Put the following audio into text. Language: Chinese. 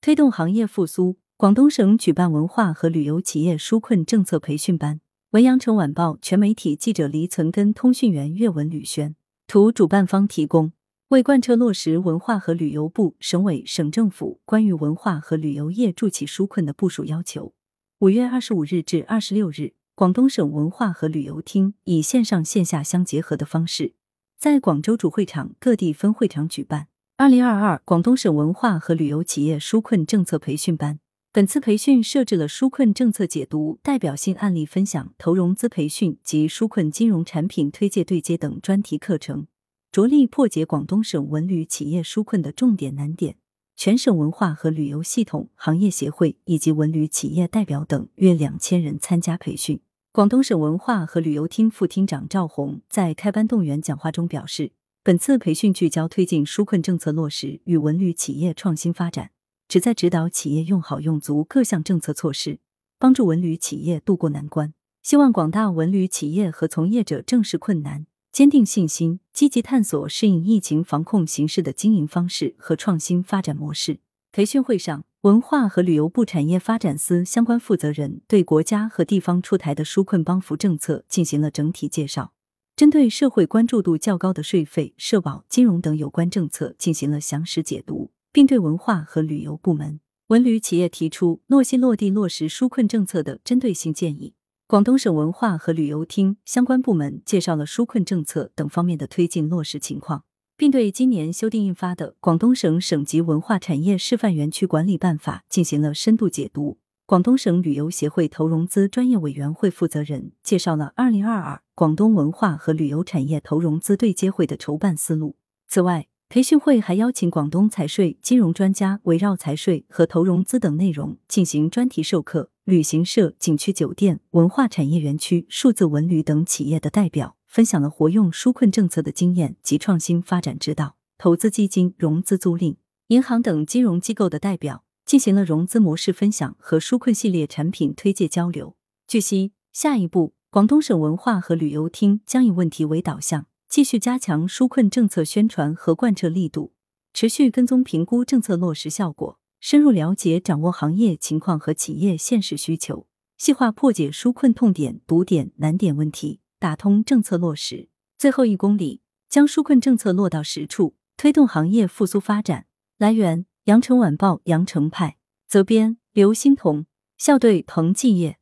推动行业复苏。广东省举办文化和旅游企业纾困政策培训班。文阳城晚报全媒体记者黎存根，通讯员岳文吕轩。图主办方提供。为贯彻落实文化和旅游部、省委、省政府关于文化和旅游业助企纾困的部署要求，五月二十五日至二十六日，广东省文化和旅游厅以线上线下相结合的方式，在广州主会场各地分会场举办二零二二广东省文化和旅游企业纾困政策培训班。本次培训设置了纾困政策解读、代表性案例分享、投融资培训及纾困金融产品推介对接等专题课程，着力破解广东省文旅企业纾困的重点难点。全省文化和旅游系统、行业协会以及文旅企业代表等约两千人参加培训。广东省文化和旅游厅副厅长赵红在开班动员讲话中表示，本次培训聚焦推进纾困政策落实与文旅企业创新发展。旨在指导企业用好用足各项政策措施，帮助文旅企业渡过难关。希望广大文旅企业和从业者正视困难，坚定信心，积极探索适应疫情防控形势的经营方式和创新发展模式。培训会上，文化和旅游部产业发展司相关负责人对国家和地方出台的纾困帮扶政策进行了整体介绍，针对社会关注度较高的税费、社保、金融等有关政策进行了详实解读。并对文化和旅游部门、文旅企业提出落细落地落实纾困政策的针对性建议。广东省文化和旅游厅相关部门介绍了纾困政策等方面的推进落实情况，并对今年修订印发的《广东省省级文化产业示范园区管理办法》进行了深度解读。广东省旅游协会投融资专业委员会负责人介绍了二零二二广东文化和旅游产业投融资对接会的筹办思路。此外，培训会还邀请广东财税、金融专家，围绕财税和投融资等内容进行专题授课。旅行社、景区酒店、文化产业园区、数字文旅等企业的代表分享了活用纾困政策的经验及创新发展之道。投资基金、融资租赁、银行等金融机构的代表进行了融资模式分享和纾困系列产品推介交流。据悉，下一步，广东省文化和旅游厅将以问题为导向。继续加强纾困政策宣传和贯彻力度，持续跟踪评估政策落实效果，深入了解掌握行业情况和企业现实需求，细化破解纾困痛点、堵点、难点问题，打通政策落实最后一公里，将纾困政策落到实处，推动行业复苏发展。来源：羊城晚报羊城派，责编：刘欣彤，校对：彭继业。